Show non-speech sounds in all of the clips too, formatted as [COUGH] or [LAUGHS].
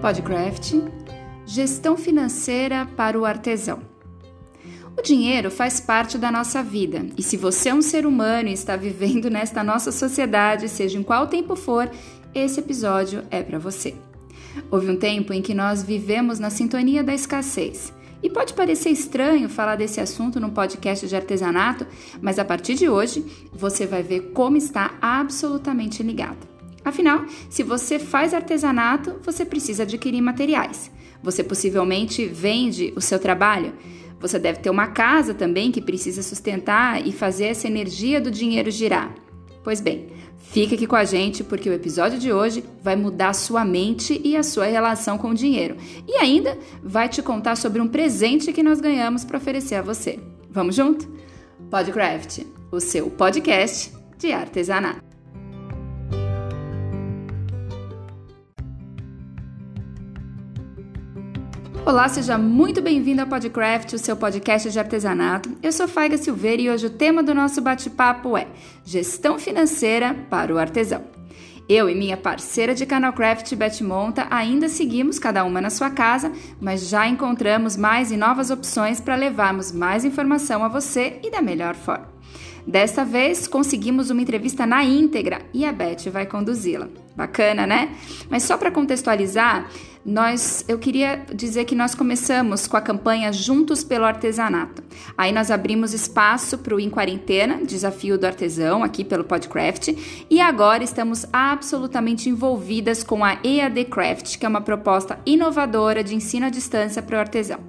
Podcraft Gestão financeira para o artesão. O dinheiro faz parte da nossa vida e se você é um ser humano e está vivendo nesta nossa sociedade, seja em qual tempo for, esse episódio é para você. Houve um tempo em que nós vivemos na sintonia da escassez. E pode parecer estranho falar desse assunto num podcast de artesanato, mas a partir de hoje você vai ver como está absolutamente ligado. Afinal, se você faz artesanato, você precisa adquirir materiais. Você possivelmente vende o seu trabalho. Você deve ter uma casa também que precisa sustentar e fazer essa energia do dinheiro girar. Pois bem, fica aqui com a gente porque o episódio de hoje vai mudar sua mente e a sua relação com o dinheiro. E ainda vai te contar sobre um presente que nós ganhamos para oferecer a você. Vamos junto? Podcraft, o seu podcast de artesanato. Olá, seja muito bem-vindo ao Podcraft, o seu podcast de artesanato. Eu sou Faiga Silveira e hoje o tema do nosso bate-papo é Gestão Financeira para o Artesão. Eu e minha parceira de Canalcraft, Beth Monta, ainda seguimos cada uma na sua casa, mas já encontramos mais e novas opções para levarmos mais informação a você e da melhor forma. Desta vez conseguimos uma entrevista na íntegra e a Beth vai conduzi-la. Bacana, né? Mas só para contextualizar, nós, eu queria dizer que nós começamos com a campanha Juntos pelo Artesanato. Aí nós abrimos espaço para o Em Quarentena, Desafio do Artesão, aqui pelo Podcraft, e agora estamos absolutamente envolvidas com a EAD Craft, que é uma proposta inovadora de ensino à distância para o artesão.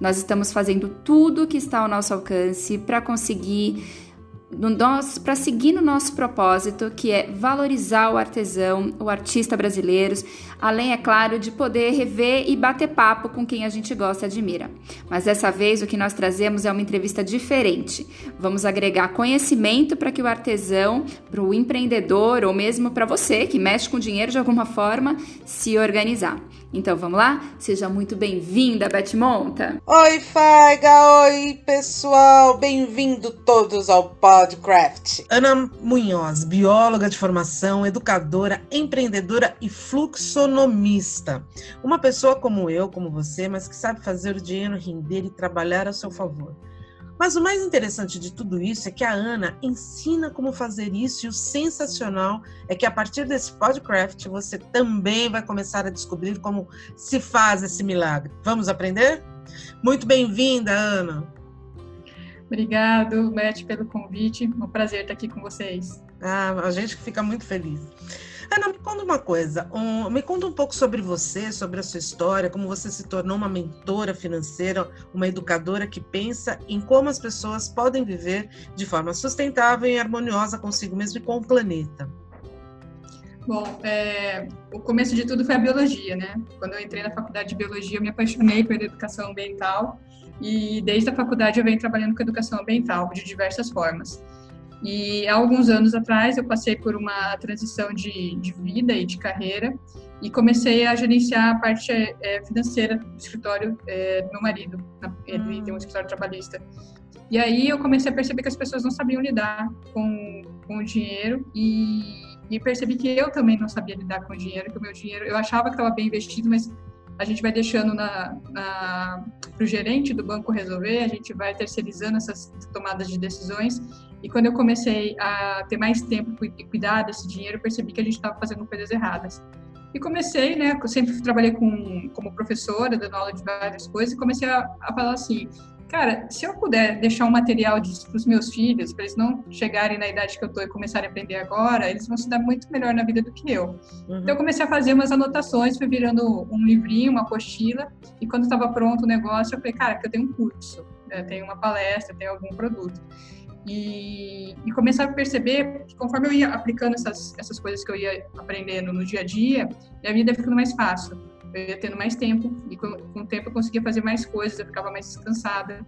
Nós estamos fazendo tudo que está ao nosso alcance para conseguir para seguir no nosso propósito, que é valorizar o artesão, o artista brasileiro, além, é claro, de poder rever e bater papo com quem a gente gosta e admira. Mas dessa vez o que nós trazemos é uma entrevista diferente. Vamos agregar conhecimento para que o artesão, para o empreendedor ou mesmo para você que mexe com dinheiro de alguma forma, se organizar. Então vamos lá? Seja muito bem-vinda, Beth Monta. Oi, Faiga! Oi, pessoal! Bem-vindo todos ao Podcraft. Ana Munhoz, bióloga de formação, educadora, empreendedora e fluxonomista. Uma pessoa como eu, como você, mas que sabe fazer o dinheiro render e trabalhar a seu favor. Mas o mais interessante de tudo isso é que a Ana ensina como fazer isso e o sensacional é que a partir desse podcast você também vai começar a descobrir como se faz esse milagre. Vamos aprender? Muito bem-vinda, Ana. Obrigado, Beth, pelo convite. É um prazer estar aqui com vocês. Ah, a gente fica muito feliz. Ana, me conta uma coisa. Um, me conta um pouco sobre você, sobre a sua história, como você se tornou uma mentora financeira, uma educadora que pensa em como as pessoas podem viver de forma sustentável e harmoniosa consigo mesmo e com o planeta. Bom, é, o começo de tudo foi a biologia, né? Quando eu entrei na faculdade de biologia, eu me apaixonei pela educação ambiental e desde a faculdade eu venho trabalhando com educação ambiental de diversas formas. E há alguns anos atrás eu passei por uma transição de, de vida e de carreira e comecei a gerenciar a parte é, financeira do escritório é, do meu marido. Ele tem um escritório trabalhista. E aí eu comecei a perceber que as pessoas não sabiam lidar com, com o dinheiro e, e percebi que eu também não sabia lidar com o dinheiro, que o meu dinheiro, eu achava que estava bem investido, mas a gente vai deixando para o gerente do banco resolver, a gente vai terceirizando essas tomadas de decisões e quando eu comecei a ter mais tempo e cuidar desse dinheiro, percebi que a gente estava fazendo coisas erradas. E comecei, né? Eu sempre trabalhei com, como professora, dando aula de várias coisas, e comecei a, a falar assim: cara, se eu puder deixar um material disso para os meus filhos, para eles não chegarem na idade que eu estou e começarem a aprender agora, eles vão se dar muito melhor na vida do que eu. Uhum. Então, eu comecei a fazer umas anotações, fui virando um livrinho, uma apostila, e quando estava pronto o negócio, eu falei, cara, que eu tenho um curso, né, tenho uma palestra, tenho algum produto. E, e começar a perceber que conforme eu ia aplicando essas, essas coisas que eu ia aprendendo no dia a dia, minha vida ia ficando mais fácil. Eu ia tendo mais tempo, e com, com o tempo eu conseguia fazer mais coisas, eu ficava mais descansada.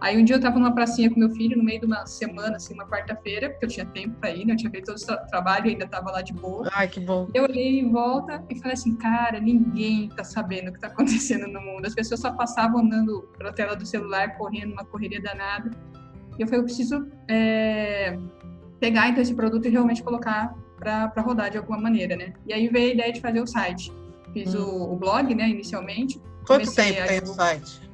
Aí um dia eu estava numa pracinha com meu filho, no meio de uma semana, assim, uma quarta-feira, porque eu tinha tempo para ir, né? Eu tinha feito todo o trabalho e ainda estava lá de boa. Ai, que bom. Eu olhei em volta e falei assim, cara, ninguém tá sabendo o que tá [LAUGHS] acontecendo no mundo. As pessoas só passavam andando pela tela do celular, correndo, uma correria danada. E eu falei, eu preciso é, pegar então esse produto e realmente colocar para rodar de alguma maneira, né? E aí veio a ideia de fazer o site. Fiz hum. o, o, blog, né, inicialmente. Quanto tempo tem o site?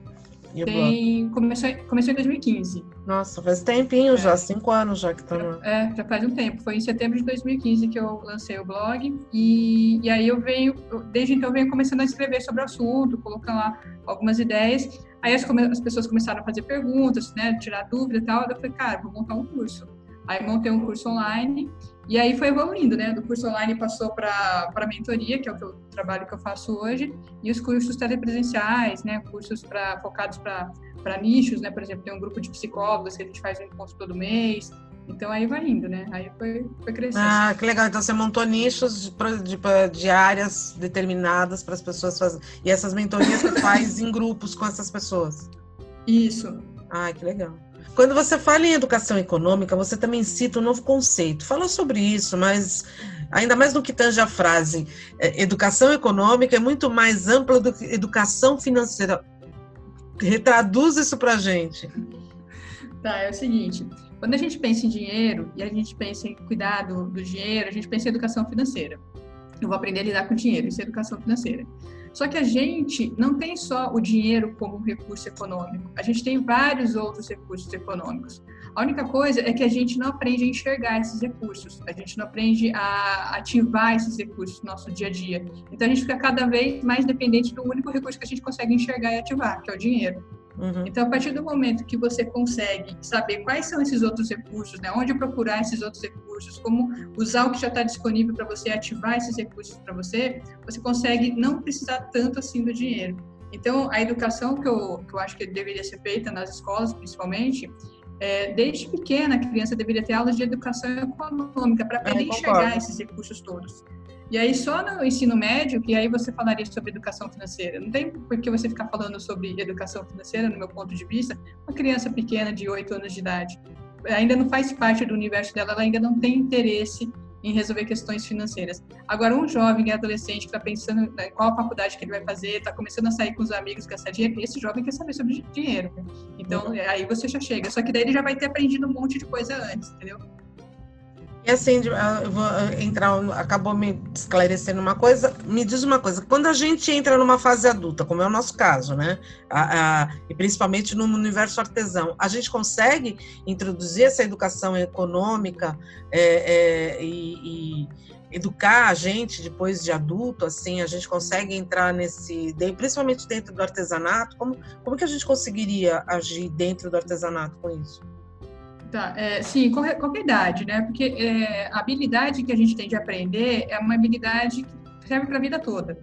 Tem, começou, começou em 2015. Nossa, faz tempinho é. já, cinco anos já que tá no... É, já faz um tempo. Foi em setembro de 2015 que eu lancei o blog. E, e aí eu venho, desde então eu venho começando a escrever sobre o assunto, colocando lá algumas ideias. Aí as, as pessoas começaram a fazer perguntas, né, tirar dúvida e tal. Eu falei, cara, vou montar um curso. Aí montei um curso online e aí foi evoluindo, né? Do curso online passou para a mentoria, que é o, que eu, o trabalho que eu faço hoje, e os cursos telepresenciais, né? Cursos pra, focados para nichos, né? Por exemplo, tem um grupo de psicólogos que a gente faz um encontro todo mês. Então aí vai indo, né? Aí foi, foi crescendo. Ah, que legal. Então você montou nichos de, de, de áreas determinadas para as pessoas fazerem. E essas mentorias você faz em grupos com essas pessoas. Isso. Ah, que legal. Quando você fala em educação econômica, você também cita um novo conceito. Fala sobre isso, mas ainda mais no que tange a frase, é, educação econômica é muito mais ampla do que educação financeira. Retraduz isso para a gente. Tá, é o seguinte: quando a gente pensa em dinheiro e a gente pensa em cuidar do, do dinheiro, a gente pensa em educação financeira. Eu vou aprender a lidar com dinheiro, isso é educação financeira. Só que a gente não tem só o dinheiro como recurso econômico, a gente tem vários outros recursos econômicos. A única coisa é que a gente não aprende a enxergar esses recursos, a gente não aprende a ativar esses recursos no nosso dia a dia. Então a gente fica cada vez mais dependente do único recurso que a gente consegue enxergar e ativar, que é o dinheiro. Uhum. Então, a partir do momento que você consegue saber quais são esses outros recursos, né, onde procurar esses outros recursos, como usar o que já está disponível para você ativar esses recursos para você, você consegue não precisar tanto assim do dinheiro. Então, a educação que eu, que eu acho que deveria ser feita nas escolas, principalmente, é, desde pequena, a criança deveria ter aulas de educação econômica para aprender a enxergar esses recursos todos. E aí, só no ensino médio, que aí você falaria sobre educação financeira. Não tem por que você ficar falando sobre educação financeira, no meu ponto de vista, uma criança pequena de 8 anos de idade. Ainda não faz parte do universo dela, ela ainda não tem interesse em resolver questões financeiras. Agora, um jovem adolescente que está pensando em qual faculdade que ele vai fazer, está começando a sair com os amigos, gastar dinheiro, esse jovem quer saber sobre dinheiro. Então, uhum. aí você já chega. Só que daí ele já vai ter aprendido um monte de coisa antes, entendeu? E assim, eu vou entrar, acabou me esclarecendo uma coisa. Me diz uma coisa: quando a gente entra numa fase adulta, como é o nosso caso, né? A, a, e principalmente no universo artesão, a gente consegue introduzir essa educação econômica é, é, e, e, educar a gente depois de adulto, assim, a gente consegue entrar nesse, principalmente dentro do artesanato. Como, como que a gente conseguiria agir dentro do artesanato com isso? Tá, é, sim, qualquer, qualquer idade, né? Porque é, a habilidade que a gente tem de aprender é uma habilidade que serve para a vida toda.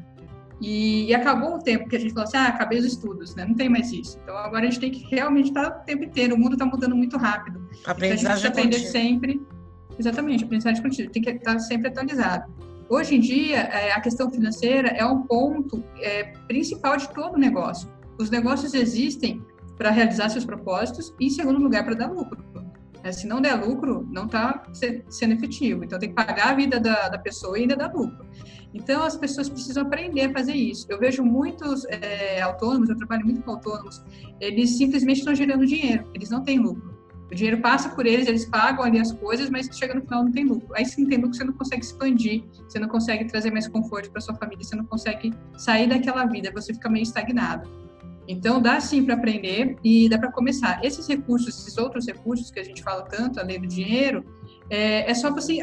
E, e, acabou o tempo que a gente falou assim, ah, acabei os estudos, né? Não tem mais isso. Então agora a gente tem que realmente estar o tempo inteiro. O mundo está mudando muito rápido. Aprendizagem então, a gente aprender sempre. Exatamente, aprendizagem contínua. Tem que estar sempre atualizado. Hoje em dia, é, a questão financeira é um ponto é, principal de todo negócio. Os negócios existem para realizar seus propósitos e, em segundo lugar, para dar lucro. É, se não der lucro, não está sendo efetivo. Então, tem que pagar a vida da, da, pessoa e ainda dar lucro. Então, as pessoas precisam aprender a fazer isso. Eu vejo muitos é, autônomos, eu trabalho muito com autônomos, eles simplesmente estão gerando dinheiro, eles não têm lucro. O dinheiro passa por eles, eles pagam ali as coisas, mas chega no final não tem lucro. Aí, se não tem lucro, você não consegue expandir, você não consegue trazer mais conforto para sua família, você não consegue sair daquela vida, você fica meio estagnado. Então, dá sim para aprender e dá para começar. Esses recursos, esses outros recursos que a gente fala tanto, além do dinheiro, é, é só você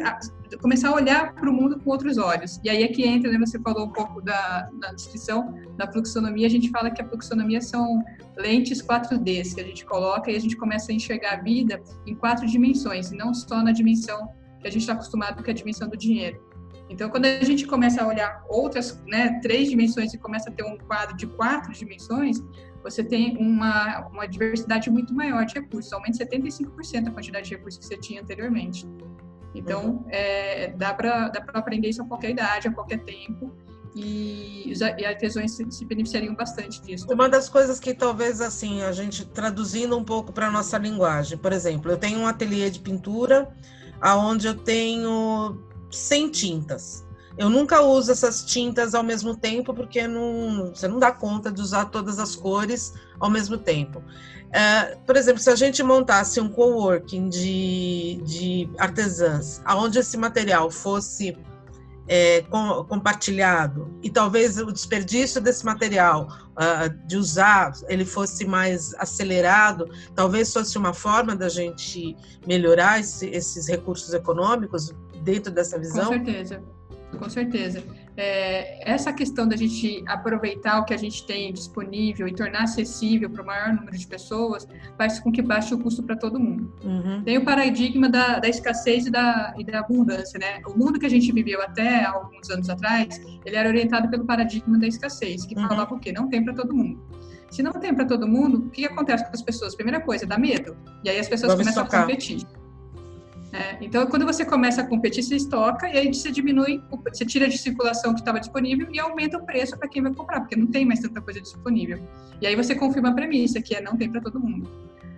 começar a olhar para o mundo com outros olhos. E aí é que entra, né, você falou um pouco da, da descrição da fluxonomia, a gente fala que a fluxonomia são lentes 4D que a gente coloca e a gente começa a enxergar a vida em quatro dimensões, e não só na dimensão que a gente está acostumado, que é a dimensão do dinheiro. Então, quando a gente começa a olhar outras, né, três dimensões e começa a ter um quadro de quatro dimensões, você tem uma, uma diversidade muito maior de recursos, aumenta 75% a quantidade de recursos que você tinha anteriormente. Então, é, dá para aprender isso a qualquer idade, a qualquer tempo, e, os, e se, se, beneficiariam bastante disso. Uma das coisas que talvez assim a gente traduzindo um pouco para nossa linguagem, por exemplo, eu tenho um ateliê de pintura aonde eu tenho sem tintas. Eu nunca uso essas tintas ao mesmo tempo, porque não, você não dá conta de usar todas as cores ao mesmo tempo. É, por exemplo, se a gente montasse um coworking de, de artesãs, onde esse material fosse é, com, compartilhado e talvez o desperdício desse material uh, de usar ele fosse mais acelerado, talvez fosse uma forma da gente melhorar esse, esses recursos econômicos dentro dessa visão? Com certeza, com certeza é, essa questão da gente aproveitar o que a gente tem disponível e tornar acessível para o maior número de pessoas faz com que baixe o custo para todo mundo. Uhum. Tem o paradigma da, da escassez e da, e da, abundância, né? O mundo que a gente viveu até alguns anos atrás, ele era orientado pelo paradigma da escassez, que uhum. falava o quê? Não tem para todo mundo. Se não tem para todo mundo, o que acontece com as pessoas? Primeira coisa, dá medo. E aí as pessoas Vamos começam a competir. É, então, quando você começa a competir, você estoca e aí você diminui, você tira de circulação que estava disponível e aumenta o preço para quem vai comprar, porque não tem mais tanta coisa disponível. E aí você confirma a premissa, que é não tem para todo mundo.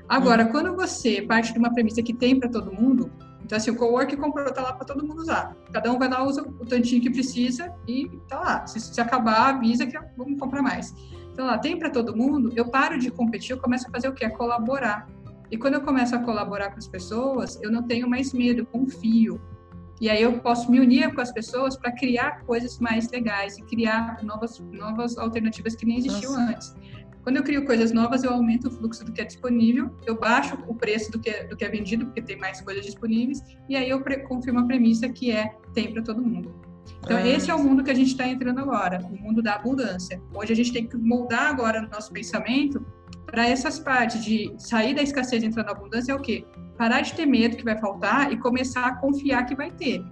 Agora, hum. quando você parte de uma premissa que tem para todo mundo, então assim, o cowork comprou, tá lá para todo mundo usar. Cada um vai lá, usa o tantinho que precisa e tá lá. Se, se acabar, avisa que vamos comprar mais. Então lá, tem para todo mundo, eu paro de competir, eu começo a fazer o quê? A colaborar. E quando eu começo a colaborar com as pessoas, eu não tenho mais medo, confio. E aí eu posso me unir com as pessoas para criar coisas mais legais e criar novas, novas alternativas que nem existiam Nossa. antes. Quando eu crio coisas novas, eu aumento o fluxo do que é disponível, eu baixo o preço do que é, do que é vendido, porque tem mais coisas disponíveis, e aí eu confirmo a premissa que é tem para todo mundo. Então, é. esse é o mundo que a gente está entrando agora, o mundo da abundância. Hoje a gente tem que moldar agora o nosso pensamento para essas partes de sair da escassez e entrar na abundância é o quê? Parar de ter medo que vai faltar e começar a confiar que vai ter.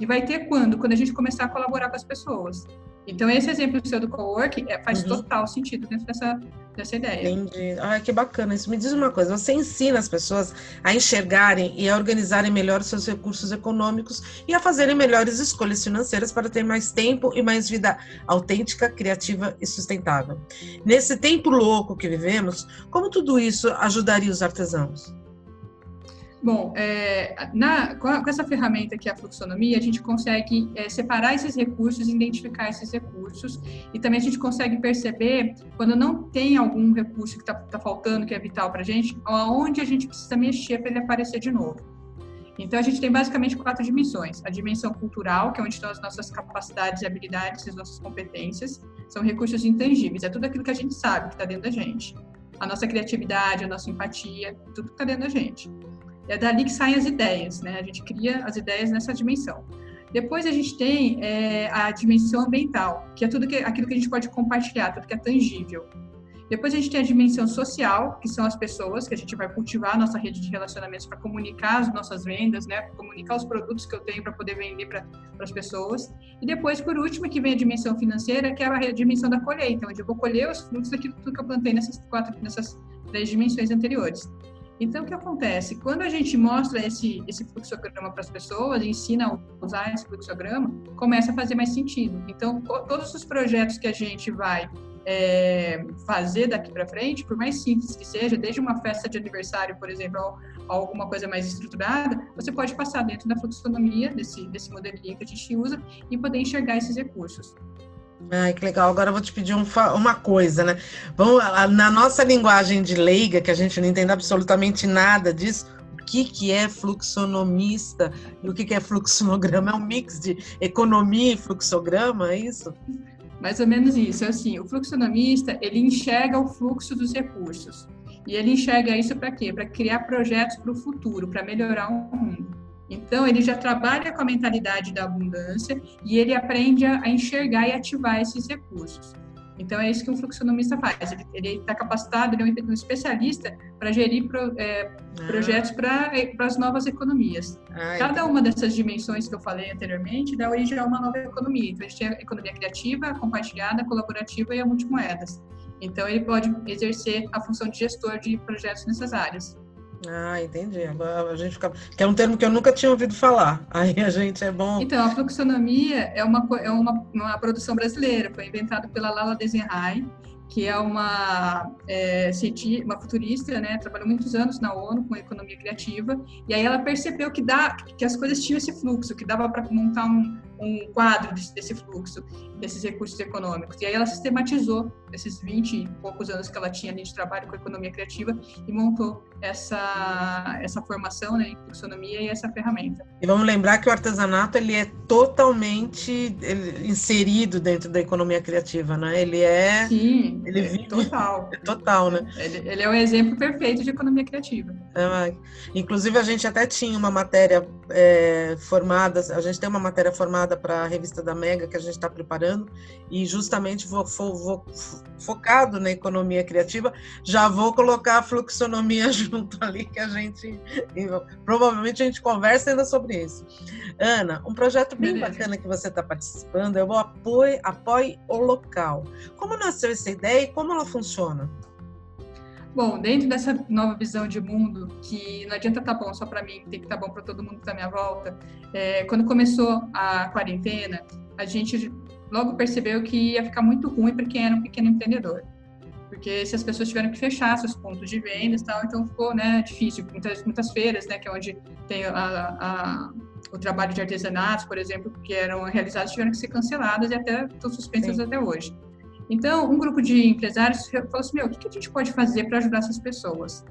E vai ter quando? Quando a gente começar a colaborar com as pessoas. Então, esse exemplo seu do co-work é, faz uhum. total sentido dentro dessa, dessa ideia. Entendi. Ai, que bacana. Isso me diz uma coisa: você ensina as pessoas a enxergarem e a organizarem melhor seus recursos econômicos e a fazerem melhores escolhas financeiras para ter mais tempo e mais vida autêntica, criativa e sustentável. Nesse tempo louco que vivemos, como tudo isso ajudaria os artesãos? Bom, é, na, com, essa ferramenta que é a fluxonomia, a gente consegue é, separar esses recursos, identificar esses recursos, e também a gente consegue perceber quando não tem algum recurso que está tá faltando, que é vital para a gente, aonde a gente precisa mexer para ele aparecer de novo. Então, a gente tem basicamente quatro dimensões. A dimensão cultural, que é onde estão as nossas capacidades e habilidades, as nossas competências, são recursos intangíveis, é tudo aquilo que a gente sabe que está dentro da gente. A nossa criatividade, a nossa empatia, tudo que está dentro da gente. É dali que saem as ideias, né? A gente cria as ideias nessa dimensão. Depois a gente tem é, a dimensão ambiental, que é tudo que, aquilo que a gente pode compartilhar, tudo que é tangível. Depois a gente tem a dimensão social, que são as pessoas, que a gente vai cultivar a nossa rede de relacionamentos para comunicar as nossas vendas, né? comunicar os produtos que eu tenho para poder vender para as pessoas. E depois, por último, que vem a dimensão financeira, que é a dimensão da colheita, onde eu vou colher os frutos daquilo que eu plantei nessas quatro, nessas três dimensões anteriores. Então, o que acontece? Quando a gente mostra esse, esse fluxograma para as pessoas, ensina a usar esse fluxograma, começa a fazer mais sentido. Então, todos os projetos que a gente vai é, fazer daqui para frente, por mais simples que seja, desde uma festa de aniversário, por exemplo, ou, alguma coisa mais estruturada, você pode passar dentro da fluxonomia, desse, desse modelinho que a gente usa, e poder enxergar esses recursos. Ai, que legal. Agora eu vou te pedir um, uma coisa, né? Vamos, na nossa linguagem de leiga, que a gente não entende absolutamente nada disso, o que, que é fluxonomista e o que, que é fluxograma? É um mix de economia e fluxograma, é isso? Mais ou menos isso. É assim, o fluxonomista, ele enxerga o fluxo dos recursos. E ele enxerga isso para quê? Para criar projetos para o futuro, para melhorar o mundo. Então, ele já trabalha com a mentalidade da abundância e ele aprende a, enxergar e ativar esses recursos. Então, é isso que um fluxonomista faz. Ele está capacitado, ele é um especialista para gerir pro, é, ah. projetos para as novas economias. Ah, Cada uma dessas dimensões que eu falei anteriormente dá origem a uma nova economia. Então, a gente tem a economia criativa, compartilhada, colaborativa e a multimoedas. Então, ele pode exercer a função de gestor de projetos nessas áreas. Ah, entendi. Agora a gente fica. Que é um termo que eu nunca tinha ouvido falar. [LAUGHS] Aí a gente é bom. Então, a fluxonomia é uma, é uma, uma produção brasileira, foi inventada pela Lala Desenhai, que é uma, é, uma futurista, né? Trabalhou muitos anos na ONU com economia criativa, e aí ela percebeu que, dá, que as coisas tinham esse fluxo, que dava para montar um, um quadro desse, desse, fluxo, desses recursos econômicos. E aí ela sistematizou esses 20 e poucos anos que ela tinha ali de trabalho com economia criativa e montou essa, essa formação né, em fluxonomia e essa ferramenta. E vamos lembrar que o artesanato ele é totalmente inserido dentro da economia criativa, né? Ele é... Sim, ele é total. [LAUGHS] É total, né? Ele, ele, é o exemplo perfeito de economia criativa. É, inclusive, a gente até tinha uma matéria é, formada, a gente tem uma matéria formada para a revista da Mega que a gente está preparando, e justamente vou, vou, vou, focado na economia criativa, já vou colocar a fluxonomia [LAUGHS] junto ali, que a gente provavelmente a gente conversa ainda sobre isso. Ana, um projeto bem Beleza. bacana que você está participando é o Apoio, Apoie o Local. Como nasceu essa ideia e como ela funciona? Bom, dentro dessa nova visão de mundo, que não adianta estar tá bom só para mim, tem que estar tá bom para todo mundo que está à minha volta, é, quando começou a quarentena, a gente logo percebeu que ia ficar muito ruim para quem era um pequeno empreendedor. Porque se as pessoas tiveram que fechar seus pontos de vendas tal, então ficou né, difícil. Muitas, muitas feiras, né, que é onde tem a, a, o trabalho de artesanatos, por exemplo, que eram realizados, tiveram que ser canceladas e até estão suspensas Sim. até hoje. Então, um grupo de empresários falou assim: meu, o que a gente pode fazer para ajudar essas pessoas?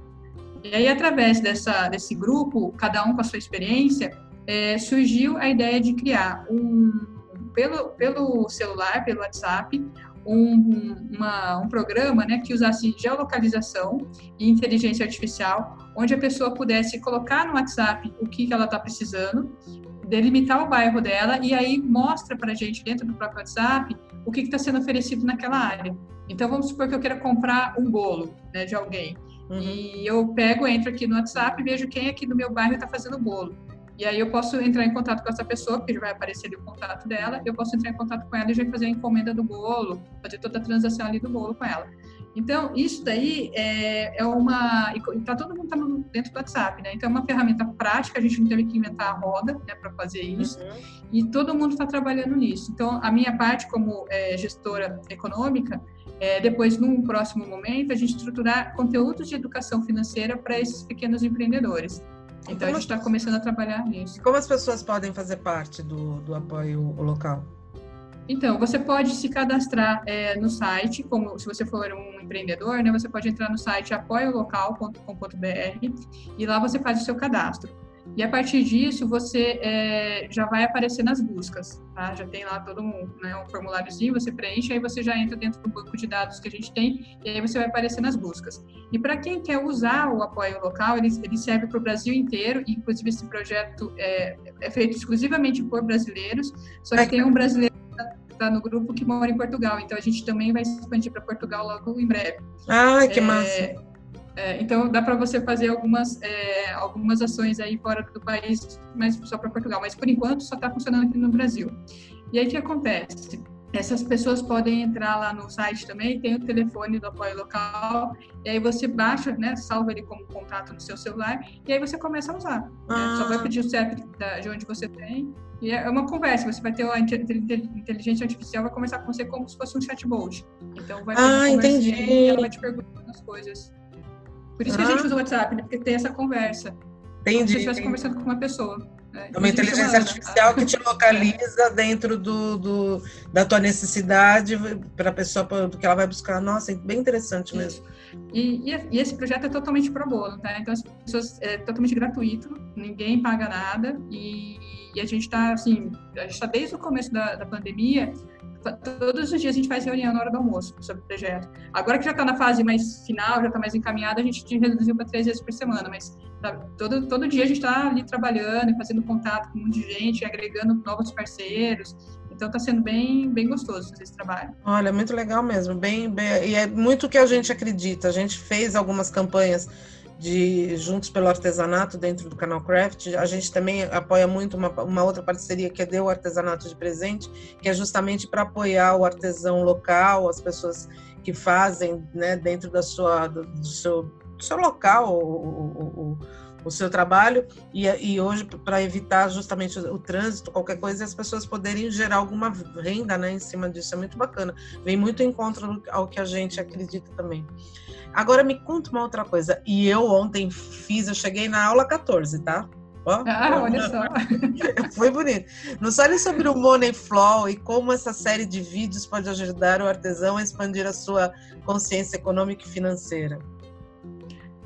E aí, através dessa, desse grupo, cada um com a sua experiência, é, surgiu a ideia de criar um, pelo, pelo celular, pelo WhatsApp, um, uma, um programa né, que usasse geolocalização e inteligência artificial, onde a pessoa pudesse colocar no WhatsApp o que, que ela está precisando, delimitar o bairro dela e aí mostra para a gente dentro do próprio WhatsApp o que está sendo oferecido naquela área. Então, vamos supor que eu queira comprar um bolo né, de alguém. Uhum. E eu pego, entro aqui no WhatsApp e vejo quem aqui no meu bairro está fazendo bolo. E aí eu posso entrar em contato com essa pessoa, porque vai aparecer ali o contato dela, eu posso entrar em contato com ela e já fazer a encomenda do bolo, fazer toda a transação ali do bolo com ela. Então, isso daí é, é uma. Tá, todo mundo está dentro do WhatsApp, né? Então, é uma ferramenta prática, a gente não teve que inventar a roda né, para fazer isso, uhum. e todo mundo está trabalhando nisso. Então, a minha parte, como é, gestora econômica, é, depois, num próximo momento, a gente estruturar conteúdos de educação financeira para esses pequenos empreendedores. Então, a gente está começando a trabalhar nisso. Como as pessoas podem fazer parte do, do apoio local? Então, você pode se cadastrar é, no site, como se você for um empreendedor, né? Você pode entrar no site apoiolocal.com.br e lá você faz o seu cadastro. E a partir disso, você é, já vai aparecer nas buscas, tá? Já tem lá todo um, né, um formuláriozinho, você preenche, aí você já entra dentro do banco de dados que a gente tem, e aí você vai aparecer nas buscas. E para quem quer usar o apoio local, ele, ele serve para o Brasil inteiro, inclusive esse projeto é, é feito exclusivamente por brasileiros, só que tem um brasileiro está no grupo que mora em Portugal, então a gente também vai expandir para Portugal logo em breve. Ah, que é, massa! É, então dá para você fazer algumas é, algumas ações aí fora do país, mas só para Portugal. Mas por enquanto só está funcionando aqui no Brasil. E aí o que acontece? Essas pessoas podem entrar lá no site também, tem o telefone do apoio local, e aí você baixa, né, salva ele como contato no seu celular, e aí você começa a usar. Ah. Né? Só vai pedir o CEP de onde você tem, e é uma conversa, você vai ter a inteligência artificial, vai conversar com você como se fosse um chatbot. Então vai ter ah, entendi. e ela vai te perguntando as coisas. Por isso ah. que a gente ah. usa o WhatsApp, né? Porque tem essa conversa. Entendi. Como se estivesse conversando com uma pessoa. É uma inteligência artificial que te localiza dentro do, do da tua necessidade para a pessoa, porque ela vai buscar. Nossa, é bem interessante mesmo. E, e, e, esse projeto é totalmente pro bono, tá? Então, as pessoas, é totalmente gratuito, ninguém paga nada e, e a gente está, assim, a gente está desde o começo da, da pandemia todos os dias a gente faz reunião na hora do almoço sobre o projeto. Agora que já está na fase mais final, já está mais encaminhada, a gente reduziu para três vezes por semana, mas todo, todo dia a gente está ali trabalhando, fazendo contato com um monte de gente, agregando novos parceiros. Então está sendo bem, bem gostoso esse trabalho. Olha, muito legal mesmo, bem, bem e é muito o que a gente acredita. A gente fez algumas campanhas de Juntos pelo Artesanato dentro do canal Craft. A gente também apoia muito uma, uma outra parceria que é Deu Artesanato de Presente, que é justamente para apoiar o artesão local, as pessoas que fazem né, dentro da sua, do, do seu, do seu local o, o, o, seu trabalho e, e hoje para evitar justamente o, o, trânsito, qualquer coisa, as pessoas poderem gerar alguma renda né, em cima disso. É muito bacana. Vem muito em contra ao que a gente acredita também. Agora me conta uma outra coisa. E eu ontem fiz, eu cheguei na aula 14, tá? Ó, ah, olha só. [LAUGHS] Foi bonito. Nos fale sobre o Money Flow e como essa série de vídeos pode ajudar o artesão a expandir a sua consciência econômica e financeira.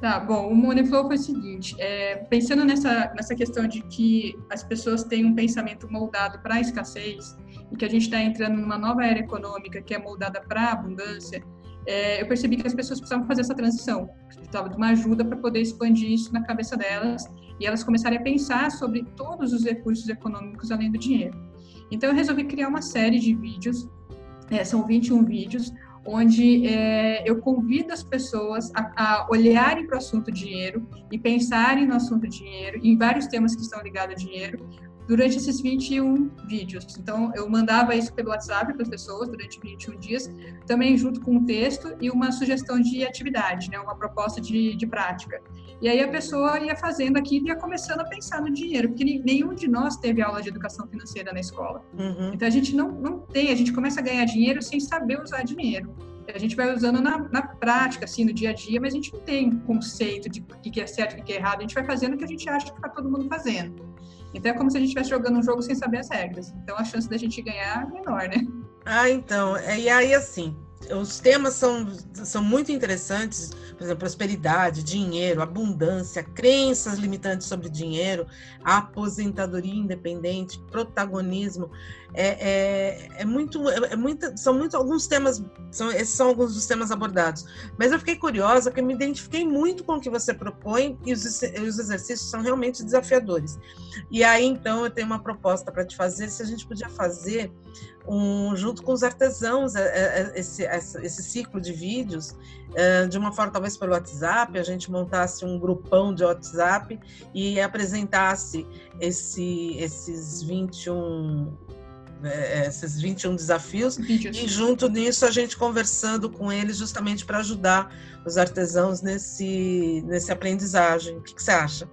Tá, bom, o Money Flow foi o seguinte, é, pensando nessa, nessa questão de que as pessoas têm um pensamento moldado para a escassez e que a gente está entrando numa nova era econômica que é moldada para a abundância, é, eu percebi que as pessoas precisavam fazer essa transição, precisavam de uma ajuda para poder expandir isso na cabeça delas e elas começarem a pensar sobre todos os recursos econômicos além do dinheiro. Então eu resolvi criar uma série de vídeos, é, são 21 vídeos, onde é, eu convido as pessoas a, a olharem para o assunto dinheiro e pensarem no assunto dinheiro, em vários temas que estão ligados a dinheiro, durante esses 21 vídeos. Então, eu mandava isso pelo WhatsApp para as pessoas durante 21 dias, também junto com um texto e uma sugestão de atividade, né, uma proposta de, de prática. E aí a pessoa ia fazendo aquilo e ia começando a pensar no dinheiro, porque nenhum de nós teve aula de educação financeira na escola. Uhum. Então, a gente não, não tem, a gente começa a ganhar dinheiro sem saber usar dinheiro. A gente vai usando na, na prática, assim, no dia a dia, mas a gente não tem conceito de o que é certo e o que é errado. A gente vai fazendo o que a gente acha que está todo mundo fazendo. Então é como se a gente estivesse jogando um jogo sem saber as regras. Então a chance da gente ganhar é menor, né? Ah, então. É, e aí, assim, os temas são, são muito interessantes, por exemplo, prosperidade, dinheiro, abundância, crenças limitantes sobre dinheiro, aposentadoria independente, protagonismo. É, é, é muito, é, é muito, são muito alguns temas, são, esses são alguns dos temas abordados. Mas eu fiquei curiosa, porque eu me identifiquei muito com o que você propõe e os, os exercícios são realmente desafiadores. E aí, então, eu tenho uma proposta para te fazer, se a gente podia fazer um, junto com os artesãos, é, é, é, esse, esse ciclo de vídeos, de uma forma talvez pelo WhatsApp, a gente montasse um grupão de WhatsApp e apresentasse esse, esses 21 esses 21 desafios Vídeos. e junto nisso a gente conversando com eles justamente para ajudar os artesãos nesse nesse aprendizagem. O que, que você acha?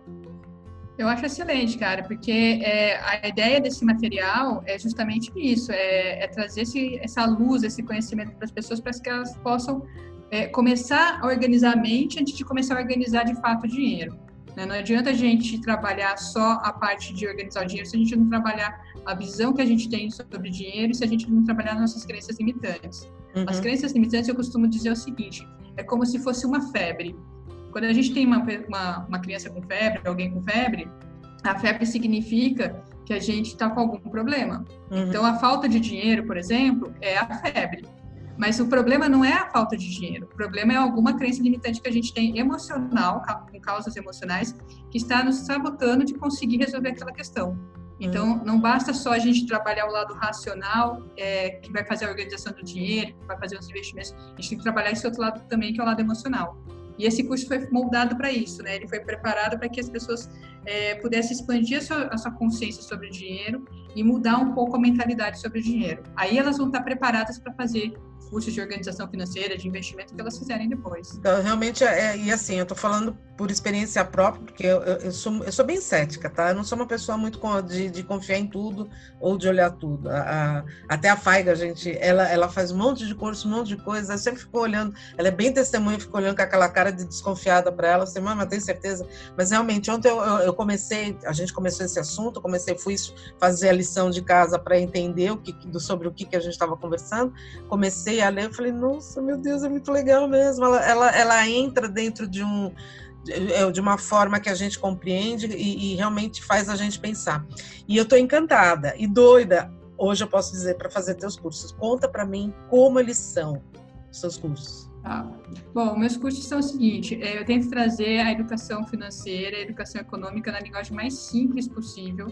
Eu acho excelente, cara, porque é, a ideia desse material é justamente isso, é, é trazer esse, essa luz, esse conhecimento para as pessoas para que elas possam é, começar a organizar a mente antes de começar a organizar de fato o dinheiro. Né? Não adianta a gente trabalhar só a parte de organizar o dinheiro se a gente não trabalhar a visão que a gente tem sobre o dinheiro e se a gente não trabalhar nossas crenças limitantes. Uhum. As crenças limitantes, eu costumo dizer o seguinte, é como se fosse uma febre. Quando a gente tem uma, uma, uma criança com febre, alguém com febre, a febre significa que a gente está com algum problema. Uhum. Então, a falta de dinheiro, por exemplo, é a febre. Mas o problema não é a falta de dinheiro, o problema é alguma crença limitante que a gente tem emocional, com causas emocionais, que está nos sabotando de conseguir resolver aquela questão. Então, uhum. não basta só a gente trabalhar o lado racional, é, que vai fazer a organização do dinheiro, que vai fazer os investimentos, a gente tem que trabalhar esse outro lado também, que é o lado emocional. E esse curso foi moldado para isso, né? Ele foi preparado para que as pessoas é, pudessem expandir a sua, a sua, consciência sobre o dinheiro e mudar um pouco a mentalidade sobre o dinheiro. Aí elas vão estar preparadas para fazer cursos de organização financeira, de investimento que elas fizerem depois. Então, realmente, é, e assim, eu estou falando por experiência própria, porque eu, eu, eu, sou, eu sou bem cética, tá? Eu não sou uma pessoa muito de, de confiar em tudo ou de olhar tudo. A, a, até a Faiga, gente, ela, ela faz um monte de curso, um monte de coisa, eu sempre fico olhando, ela é bem testemunha, fico olhando com aquela cara de desconfiada para ela, assim, mas tem certeza? Mas realmente, ontem eu, eu, comecei, a gente começou esse assunto, comecei, fui fazer a lição de casa para entender o que, sobre o que, que a gente estava conversando, comecei a ler, eu falei, nossa, meu Deus, é muito legal mesmo. Ela, ela, ela entra dentro de um é, de uma forma que a gente compreende e, e realmente faz a gente pensar. E eu estou encantada e doida. Hoje eu posso dizer para fazer teus cursos. Conta para mim como eles são, seus cursos. Ah, bom, meus cursos são o seguinte: é, eu tento trazer a educação financeira, a educação econômica na linguagem mais simples possível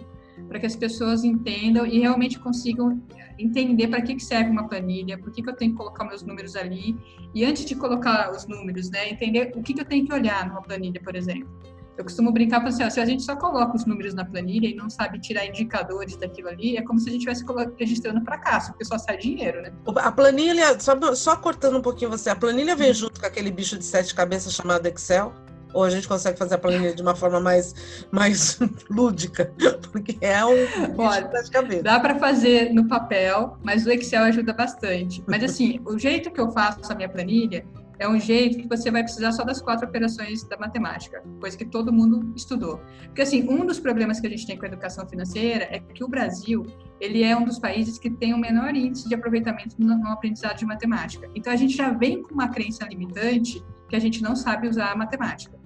para que as pessoas entendam e realmente consigam entender para que, que serve uma planilha, por que, que eu tenho que colocar meus números ali, e antes de colocar os números, né, entender o que, que eu tenho que olhar numa planilha, por exemplo. Eu costumo brincar assim, ó, se a gente só coloca os números na planilha e não sabe tirar indicadores daquilo ali, é como se a gente estivesse registrando fracasso, porque só sai dinheiro, né? A planilha, só, só cortando um pouquinho você, a planilha vem junto com aquele bicho de sete cabeças chamado Excel? Ou a gente consegue fazer a planilha de uma forma mais, mais [LAUGHS] lúdica? Porque é um Olha, de cabeça. Dá para fazer no papel, mas o Excel ajuda bastante. Mas assim, [LAUGHS] o jeito que eu faço a minha planilha é um jeito que você vai precisar só das quatro operações da matemática, coisa que todo mundo estudou. Porque, assim, um dos problemas que a gente tem com a educação financeira é que o Brasil, ele é um dos países que tem o menor índice de aproveitamento no, no aprendizado de matemática. Então, a gente já vem com uma crença limitante que a gente não sabe usar a matemática.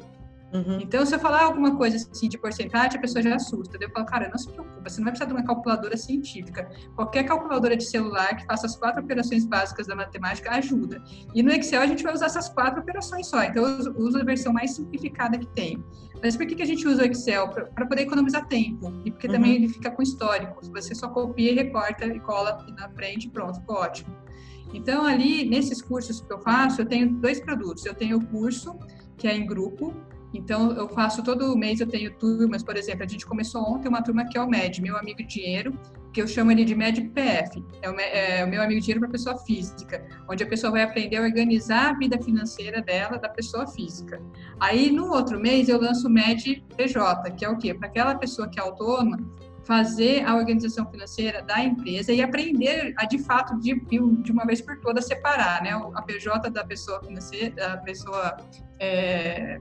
Uhum. Então, se eu falar alguma coisa assim de porcentagem, a pessoa já assusta. Eu falo, cara, não se preocupa, você não vai precisar de uma calculadora científica. Qualquer calculadora de celular que faça as quatro operações básicas da matemática ajuda. E no Excel a gente vai usar essas quatro operações só. Então, eu uso a versão mais simplificada que tem. Mas por que, que a gente usa o Excel? Para poder economizar tempo. E porque uhum. também ele fica com histórico. Você só copia, recorta e cola na frente, pronto, ficou ótimo. Então, ali, nesses cursos que eu faço, eu tenho dois produtos. Eu tenho o curso, que é em grupo, então, eu faço todo mês, eu tenho turmas, por exemplo, a gente começou ontem uma turma que é o MED, meu amigo dinheiro, que eu chamo ele de MED PF, é o, é o meu amigo dinheiro para pessoa física, onde a pessoa vai aprender a organizar a vida financeira dela, da pessoa física. Aí, no outro mês, eu lanço o MED PJ, que é o quê? Para aquela pessoa que é autônoma, fazer a organização financeira da empresa e aprender a, de fato, de, de uma vez por todas, separar né, a PJ da pessoa financeira, da pessoa é,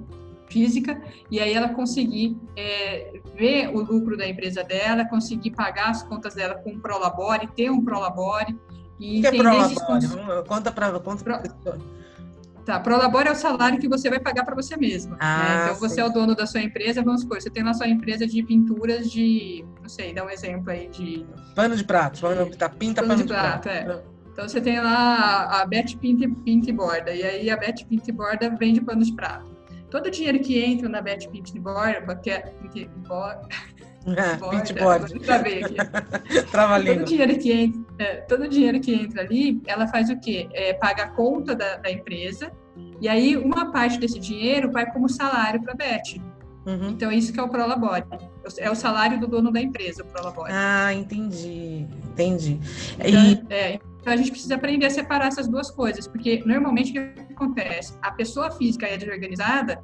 física, e aí ela conseguir é, ver o lucro da empresa dela, conseguir pagar as contas dela com um Prolabore, ter um Prolabore. E o que é Prolabore? Cons... Conta para conta pra Pro... Tá, Prolabore é o salário que você vai pagar para você mesma. Né? Ah, né? Então, você é o dono da sua empresa, vamos supor, você tem na sua empresa de pinturas de, não sei, dá um exemplo aí de... Pano de prato, pano, tá, pinta pano, pano de, de prato. prato. É. Então, você tem lá a Beth Pinta, Pinta e Borda, e aí a Beth Pinta e Borda vende pano de prato todo o dinheiro que entra na Bet Pint Board, que é Pint Board, Pint Board. Trava todo dinheiro que entra, é, todo dinheiro que entra ali, ela faz o quê? É, paga a conta da, da, empresa e aí uma parte desse dinheiro vai como salário para a Bet. Uhum. Então isso que é o Prolabore. É o salário do dono da empresa, o Prolabore. Ah, entendi, entendi. Então, e... é, então a gente precisa aprender a separar essas duas coisas, porque normalmente o que acontece? A pessoa física é desorganizada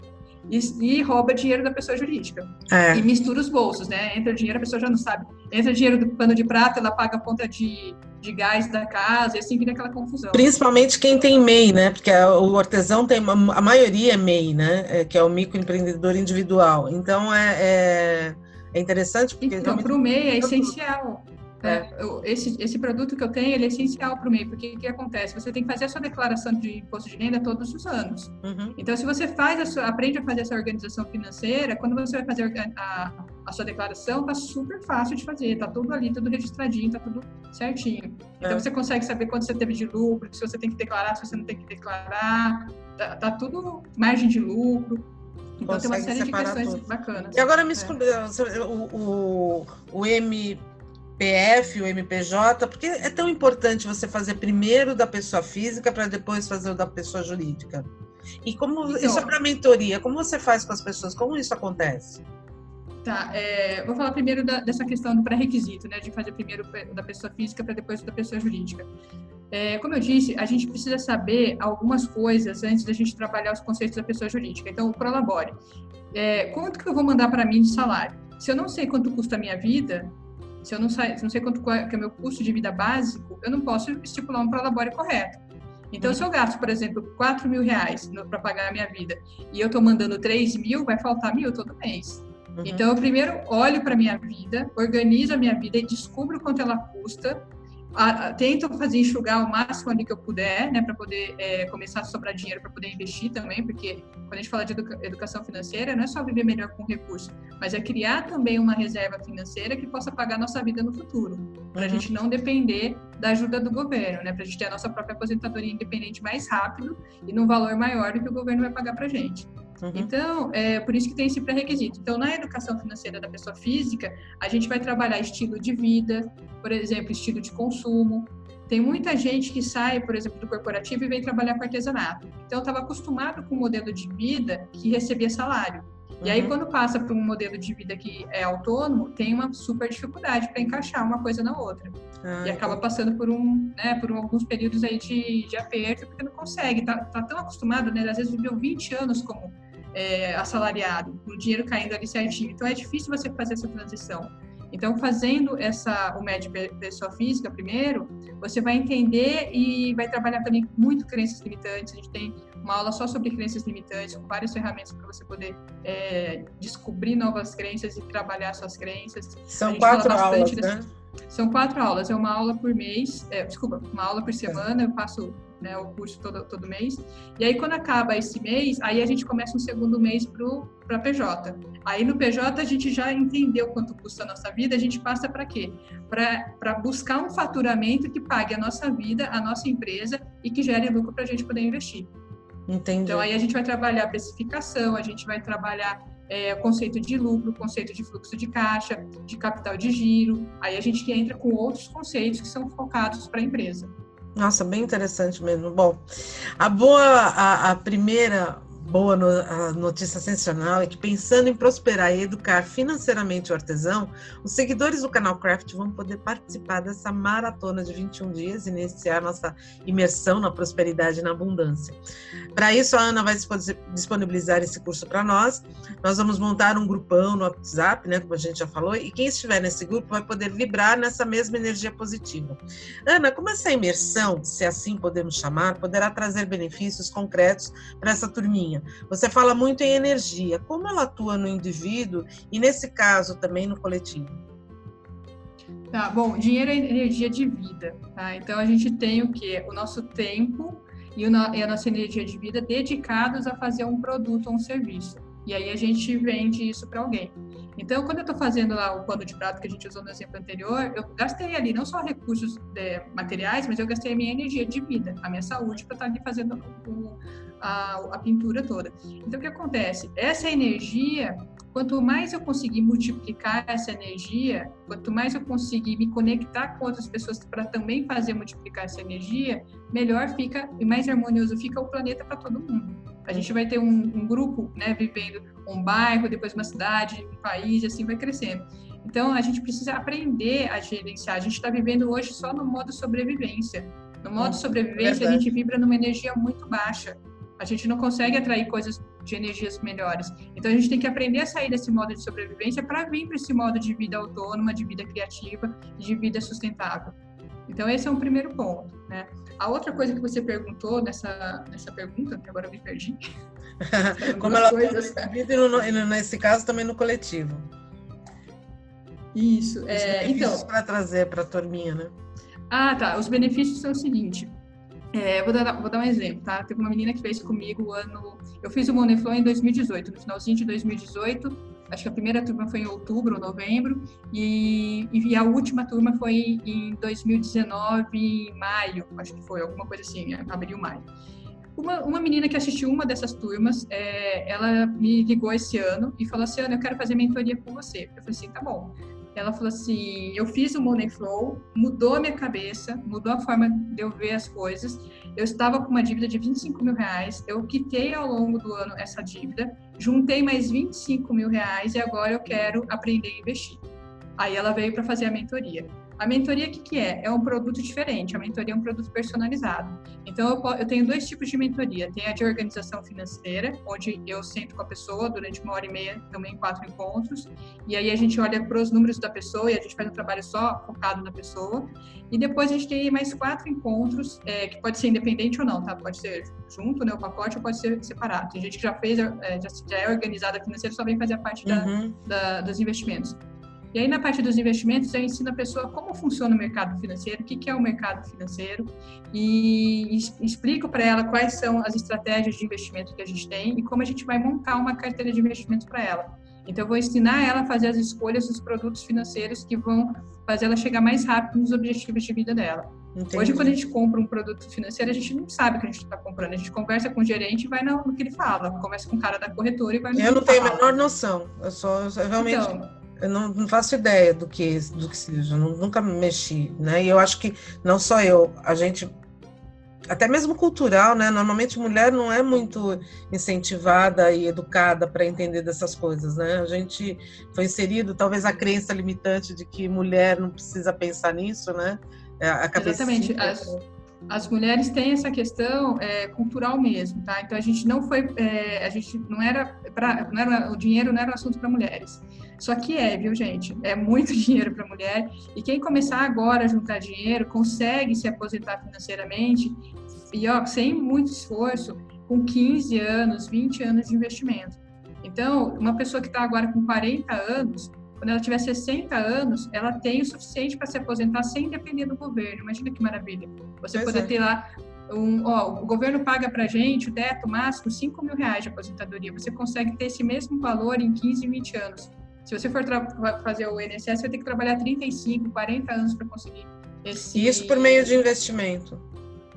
e, e rouba dinheiro da pessoa jurídica. É. E mistura os bolsos, né? Entra dinheiro, a pessoa já não sabe. Entra dinheiro do pano de prata, ela paga a conta de, de gás da casa, e assim vira aquela confusão. Principalmente quem tem MEI, né? Porque o artesão tem, a maioria é MEI, né? É, que é o microempreendedor individual. Então é, é, é interessante porque. Então, para o MEI é essencial. É, esse, esse produto que eu tenho, ele é essencial para o MEI, porque o que acontece? Você tem que fazer a sua declaração de imposto de renda todos os anos. Uhum. Então, se você faz a sua, aprende a fazer essa organização financeira, quando você vai fazer a, a sua declaração, tá super fácil de fazer, tá tudo ali, tudo registradinho, tá tudo certinho. Então, é. você consegue saber quanto você teve de lucro, se você tem que declarar, se você não tem que declarar, tá, tá tudo margem de lucro. Então, Consegue tem uma série de questões tudo. bacanas. E agora me é. o, o, o M PF, o MPJ, porque é tão importante você fazer primeiro da pessoa física para depois fazer o da pessoa jurídica? E como então, isso é para mentoria? Como você faz com as pessoas? Como isso acontece? Tá, é, vou falar primeiro da, dessa questão do pré-requisito, né, de fazer primeiro da pessoa física para depois da pessoa jurídica. É, como eu disse, a gente precisa saber algumas coisas antes da gente trabalhar os conceitos da pessoa jurídica. Então, o Prolabore. É, quanto que eu vou mandar para mim de salário? Se eu não sei quanto custa a minha vida, se eu não, sei, se não sei quanto é, que é o meu custo de vida básico, eu não posso estipular um prolabore correto. Então, se eu gasto, por exemplo, 4 mil reais para pagar a minha vida e eu estou mandando 3 mil, vai faltar mil todo mês. Uhum. Então, eu primeiro olho para a minha vida, organizo a minha vida e descubro quanto ela custa a, a, tento fazer enxugar o máximo ali que eu puder, né, para poder é, começar a sobrar dinheiro para poder investir também, porque quando a gente fala de educa educação financeira, não é só viver melhor com recurso, mas é criar também uma reserva financeira que possa pagar a nossa vida no futuro, para a uhum. gente não depender da ajuda do governo, né, para a gente ter a nossa própria aposentadoria independente mais rápido e num valor maior do que o governo vai pagar para a gente. Uhum. Então, é por isso que tem esse pré-requisito. Então, na educação financeira da pessoa física, a gente vai trabalhar estilo de vida, por exemplo, estilo de consumo. Tem muita gente que sai, por exemplo, do corporativo e vem trabalhar com artesanato. Então, estava acostumado com um modelo de vida que recebia salário. E uhum. aí, quando passa para um modelo de vida que é autônomo, tem uma super dificuldade para encaixar uma coisa na outra. Ah, e acaba passando por um, né, por alguns períodos aí de, de aperto, porque não consegue. Tá, tá tão acostumado, né? Às vezes viveu 20 anos como é, assalariado, o dinheiro caindo ali certinho. Então é difícil você fazer essa transição. Então, fazendo essa o MED pessoa física primeiro, você vai entender e vai trabalhar também muito crenças limitantes. A gente tem uma aula só sobre crenças limitantes, com várias ferramentas para você poder é, descobrir novas crenças e trabalhar suas crenças. São quatro aulas, né? São quatro aulas, é uma aula por mês, é, desculpa, uma aula por semana, eu faço né, o curso todo, todo mês. E aí, quando acaba esse mês, aí a gente começa um segundo mês para PJ. Aí no PJ a gente já entendeu quanto custa a nossa vida, a gente passa para quê? Para buscar um faturamento que pague a nossa vida, a nossa empresa e que gere lucro para a gente poder investir. Entendi. Então aí a gente vai trabalhar precificação, a gente vai trabalhar é, conceito de lucro, conceito de fluxo de caixa, de capital de giro. Aí a gente entra com outros conceitos que são focados para a empresa. Nossa, bem interessante mesmo. Bom, a boa, a, a primeira boa no, notícia sensacional é que, pensando em prosperar e educar financeiramente o artesão, os seguidores do canal Craft vão poder participar dessa maratona de 21 dias e iniciar nossa imersão na prosperidade e na abundância. Para isso, a Ana vai disponibilizar esse curso para nós. Nós vamos montar um grupão no WhatsApp, né, como a gente já falou, e quem estiver nesse grupo vai poder vibrar nessa mesma energia positiva. Ana, como essa imersão, se assim podemos chamar, poderá trazer benefícios concretos para essa turminha? Você fala muito em energia. Como ela atua no indivíduo e, nesse caso, também no coletivo? Tá, bom, dinheiro é energia de vida, tá? Então a gente tem o que? O nosso tempo e, a nossa energia de vida dedicados a fazer um produto ou um serviço. E aí a gente vende isso para alguém. Então, quando eu estou fazendo lá o pano de prato que a gente usou no exemplo anterior, eu gastei ali não só recursos é, materiais, mas eu gastei a minha energia de vida, a minha saúde para estar tá ali fazendo o, a, a pintura toda. Então, o que acontece? Essa energia, quanto mais eu conseguir multiplicar essa energia, quanto mais eu conseguir me conectar com outras pessoas para também fazer multiplicar essa energia, melhor fica e mais harmonioso fica o planeta para todo mundo. A gente vai ter um, um, grupo, né, vivendo um bairro, depois uma cidade, um país, assim vai crescendo. Então, a gente precisa aprender a gerenciar. A gente está vivendo hoje só no modo sobrevivência. No modo sobrevivência, a gente vibra numa energia muito baixa. A gente não consegue atrair coisas de energias melhores. Então a gente tem que aprender a sair desse modo de sobrevivência para vir para esse modo de vida autônoma, de vida criativa, de vida sustentável. Então esse é um primeiro ponto, né? A outra coisa que você perguntou nessa nessa pergunta, que agora eu me perdi. [LAUGHS] Como ela coisas. e no, nesse caso também no coletivo. Isso. É, então. para trazer para a turminha, né? Ah, tá. Os benefícios são o seguinte. É, vou, dar, vou dar um exemplo, tá? Teve uma menina que fez comigo o ano. Eu fiz o Moneyflow em 2018, no finalzinho de 2018. Acho que a primeira turma foi em outubro ou novembro, e, e a última turma foi em 2019, em maio, acho que foi, alguma coisa assim, é, abril, maio. Uma, uma menina que assistiu uma dessas turmas, é, ela me ligou esse ano e falou assim: Ana, eu quero fazer mentoria com você. Eu falei assim: tá bom. Ela falou assim: eu fiz o Money Flow, mudou a minha cabeça, mudou a forma de eu ver as coisas. Eu estava com uma dívida de 25 mil reais, eu quitei ao longo do ano essa dívida, juntei mais 25 mil reais e agora eu quero aprender a investir. Aí ela veio para fazer a mentoria. A mentoria, o que, que é? É um produto diferente. A mentoria é um produto personalizado. Então, eu, eu, tenho dois tipos de mentoria. Tem a de organização financeira, onde eu sento com a pessoa durante uma hora e meia, também quatro encontros. E aí a gente olha para os números da pessoa e a gente faz um trabalho só focado na pessoa. E depois a gente tem mais quatro encontros, é, que pode ser independente ou não, tá? Pode ser junto, né, o pacote, ou pode ser separado. Tem gente que já fez, é, já, já é organizada financeira, só vem fazer a parte uhum. da, da, dos investimentos. E aí, na parte dos investimentos, eu ensino a pessoa como funciona o mercado financeiro, o que é o mercado financeiro, e explico para ela quais são as estratégias de investimento que a gente tem e como a gente vai montar uma carteira de investimentos para ela. Então, eu vou ensinar ela a fazer as escolhas dos produtos financeiros que vão fazer ela chegar mais rápido nos objetivos de vida dela. Entendi. Hoje, quando a gente compra um produto financeiro, a gente não sabe o que a gente está comprando. A gente conversa com o gerente e vai no, que ele fala. Conversa com o cara da corretora e vai no Eu não tenho a menor noção. Eu sou eu realmente. Então, eu não, não, faço ideia do que do que seja, nunca mexi, né? E eu acho que não só eu, a gente até mesmo cultural, né? Normalmente mulher não é muito incentivada e educada para entender dessas coisas, né? A gente foi inserido talvez a crença limitante de que mulher não precisa pensar nisso, né? A Exatamente. As, as mulheres têm essa questão é, cultural mesmo, tá? Então a gente não foi, é, a gente não era para, não era o dinheiro não era um assunto para mulheres. Só que é, viu, gente? É muito [LAUGHS] dinheiro para mulher e quem começar agora a juntar dinheiro consegue se aposentar financeiramente e ó, sem muito esforço, com 15 anos, 20 anos de investimento. Então, uma pessoa que está agora com 40 anos, quando ela tiver 60 anos, ela tem o suficiente para se aposentar sem depender do governo. Imagina que maravilha. Você pois poder é. ter lá um, ó, o governo paga para gente o teto máximo 5 mil reais de aposentadoria. Você consegue ter esse mesmo valor em 15, 20 anos. Se você for fazer o INSS, você vai ter que trabalhar 35, 40 anos para conseguir esse. Isso por meio de investimento.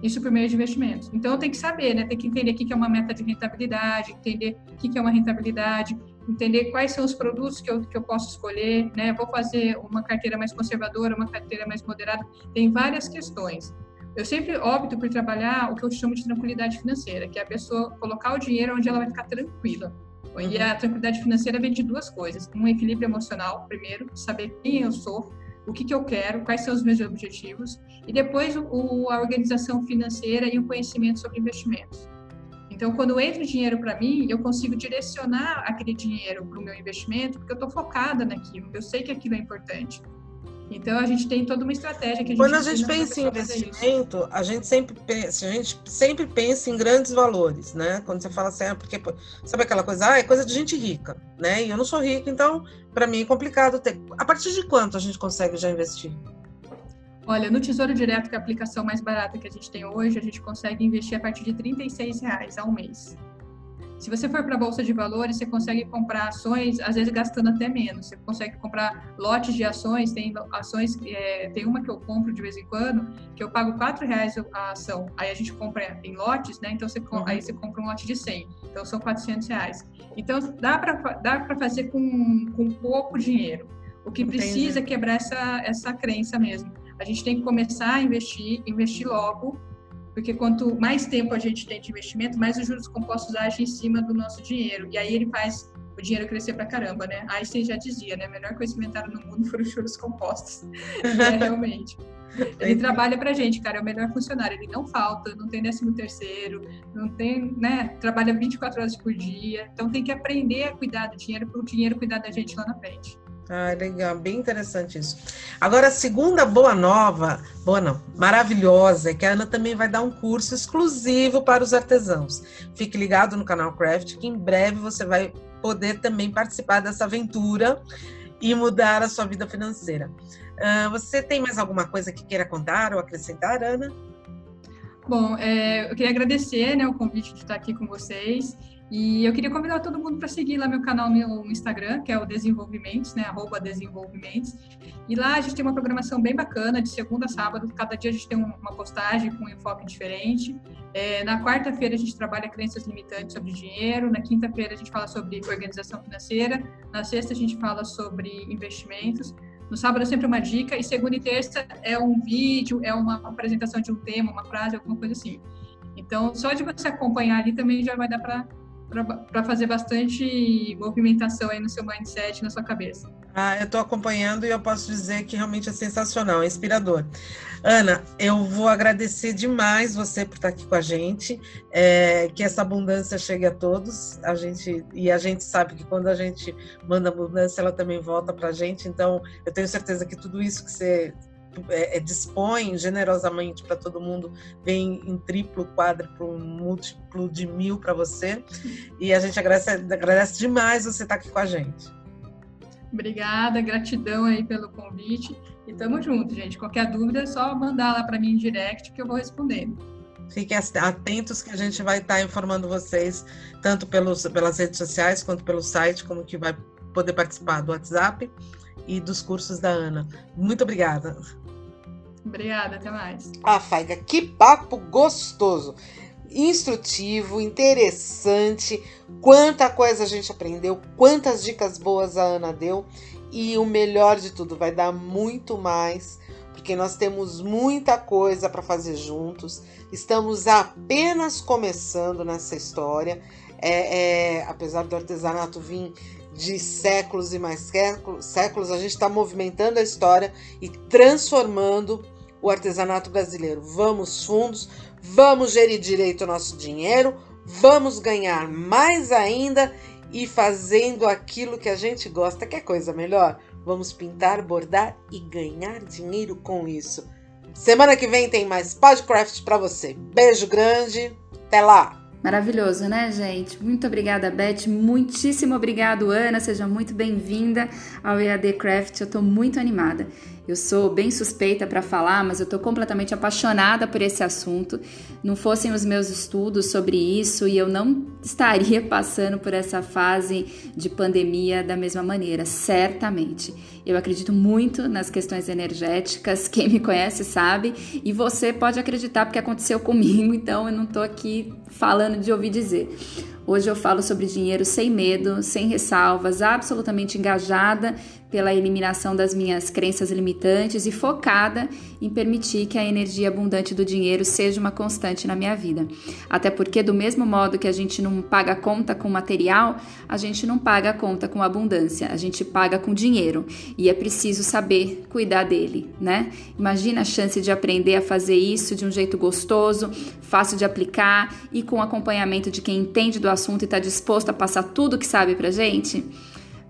Isso por meio de investimentos. Então, tem que saber, né? Tem que entender o que é uma meta de rentabilidade, entender o que é uma rentabilidade, entender quais são os produtos que eu, que eu posso escolher, né? Vou fazer uma carteira mais conservadora, uma carteira mais moderada. Tem várias questões. Eu sempre opto por trabalhar o que eu chamo de tranquilidade financeira, que é a pessoa colocar o dinheiro onde ela vai ficar tranquila. E a tranquilidade financeira vem de duas coisas: um equilíbrio emocional, primeiro, saber quem eu sou, o que, que eu quero, quais são os meus objetivos, e depois o, a organização financeira e o conhecimento sobre investimentos. Então, quando entra dinheiro para mim, eu consigo direcionar aquele dinheiro para o meu investimento, porque eu estou focada naquilo, eu sei que aquilo é importante. Então a gente tem toda uma estratégia que a gente Quando a gente pensa em investimento, a gente sempre pensa, a gente sempre pensa em grandes valores, né? Quando você fala assim, ah, porque sabe aquela coisa, ah, é coisa de gente rica, né? E eu não sou rica, então para mim é complicado ter. A partir de quanto a gente consegue já investir? Olha, no Tesouro Direto, que é a aplicação mais barata que a gente tem hoje, a gente consegue investir a partir de R$ reais ao mês. Se você for para a bolsa de valores, você consegue comprar ações, às vezes gastando até menos. Você consegue comprar lotes de ações. Tem ações, é, tem uma que eu compro de vez em quando, que eu pago quatro reais a ação. Aí a gente compra em lotes, né? Então você, uhum. aí você compra um lote de 100. Então são 400 reais. Então dá para dá para fazer com, com pouco dinheiro. O que Entendi. precisa é quebrar essa, essa crença mesmo. A gente tem que começar a investir, investir logo porque quanto mais tempo a gente tem de investimento, mais os juros compostos agem em cima do nosso dinheiro. E aí ele faz o dinheiro crescer pra caramba, né? Einstein já dizia, né? O melhor coisa inventaram no mundo foram os juros compostos. [LAUGHS] é, realmente. Ele trabalha pra gente, cara, é o melhor funcionário. Ele não falta, não tem décimo terceiro, não tem, né? Trabalha 24 horas por dia. Então tem que aprender a cuidar do dinheiro para o dinheiro cuidar da gente lá na frente. Ah, legal, bem interessante isso. Agora, a segunda boa nova, boa não, maravilhosa, é que a Ana também vai dar um curso exclusivo para os artesãos. Fique ligado no canal Craft, que em breve você vai poder também participar dessa aventura e mudar a sua vida financeira. Uh, você tem mais alguma coisa que queira contar ou acrescentar, Ana? Bom, é, eu queria agradecer né, o convite de estar aqui com vocês e eu queria convidar todo mundo para seguir lá meu canal no Instagram, que é o Desenvolvimentos, né? Arroba Desenvolvimentos. E lá a gente tem uma programação bem bacana, de segunda a sábado. Cada dia a gente tem uma postagem com um enfoque diferente. É, na quarta-feira a gente trabalha crenças limitantes sobre dinheiro. Na quinta-feira a gente fala sobre organização financeira. Na sexta a gente fala sobre investimentos. No sábado é sempre uma dica. E segunda e terça é um vídeo, é uma apresentação de um tema, uma frase, alguma coisa assim. Então, só de você acompanhar ali também já vai dar para para fazer bastante movimentação aí no seu mindset, na sua cabeça. Ah, eu estou acompanhando e eu posso dizer que realmente é sensacional, é inspirador. Ana, eu vou agradecer demais você por estar aqui com a gente, é, que essa abundância chegue a todos. A gente e a gente sabe que quando a gente manda abundância, ela também volta para a gente. Então, eu tenho certeza que tudo isso que você é, é, dispõe generosamente para todo mundo, vem em triplo, quádruplo, múltiplo de mil para você. E a gente agradece, agradece demais você estar aqui com a gente. Obrigada, gratidão aí pelo convite. E tamo junto, gente. Qualquer dúvida é só mandar lá para mim em direct que eu vou respondendo. Fiquem atentos que a gente vai estar tá informando vocês, tanto pelos, pelas redes sociais quanto pelo site, como que vai poder participar do WhatsApp e dos cursos da Ana. Muito obrigada. Obrigada, até mais. Ah, Faiga, que papo gostoso, instrutivo, interessante. Quanta coisa a gente aprendeu, quantas dicas boas a Ana deu. E o melhor de tudo, vai dar muito mais, porque nós temos muita coisa para fazer juntos. Estamos apenas começando nessa história. É, é, apesar do artesanato vir de séculos e mais séculos, a gente está movimentando a história e transformando o artesanato brasileiro. Vamos fundos, vamos gerir direito o nosso dinheiro, vamos ganhar mais ainda e fazendo aquilo que a gente gosta. Quer coisa melhor? Vamos pintar, bordar e ganhar dinheiro com isso. Semana que vem tem mais Podcraft para você. Beijo grande, até lá! Maravilhoso, né, gente? Muito obrigada, Beth. Muitíssimo obrigado, Ana. Seja muito bem-vinda ao EAD Craft. Eu estou muito animada. Eu sou bem suspeita para falar, mas eu estou completamente apaixonada por esse assunto. Não fossem os meus estudos sobre isso e eu não [LAUGHS] estaria passando por essa fase de pandemia da mesma maneira, certamente. Eu acredito muito nas questões energéticas, quem me conhece sabe, e você pode acreditar porque aconteceu comigo, [LAUGHS] então eu não estou aqui falando de ouvir dizer. Hoje eu falo sobre dinheiro sem medo, sem ressalvas, absolutamente engajada pela eliminação das minhas crenças limitantes e focada em permitir que a energia abundante do dinheiro seja uma constante na minha vida. Até porque, do mesmo modo que a gente não paga conta com material, a gente não paga conta com abundância, a gente paga com dinheiro e é preciso saber cuidar dele, né? Imagina a chance de aprender a fazer isso de um jeito gostoso, fácil de aplicar e com acompanhamento de quem entende do assunto e está disposto a passar tudo que sabe pra gente.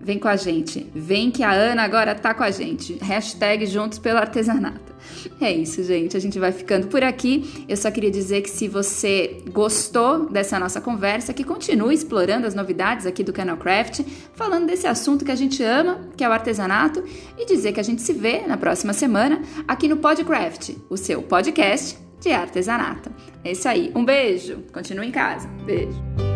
Vem com a gente. Vem que a Ana agora tá com a gente. Hashtag juntos pelo artesanato. É isso, gente. A gente vai ficando por aqui. Eu só queria dizer que se você gostou dessa nossa conversa, que continue explorando as novidades aqui do Canal Craft, falando desse assunto que a gente ama, que é o artesanato, e dizer que a gente se vê na próxima semana aqui no Podcraft, o seu podcast de artesanato. É isso aí. Um beijo. Continue em casa. Beijo.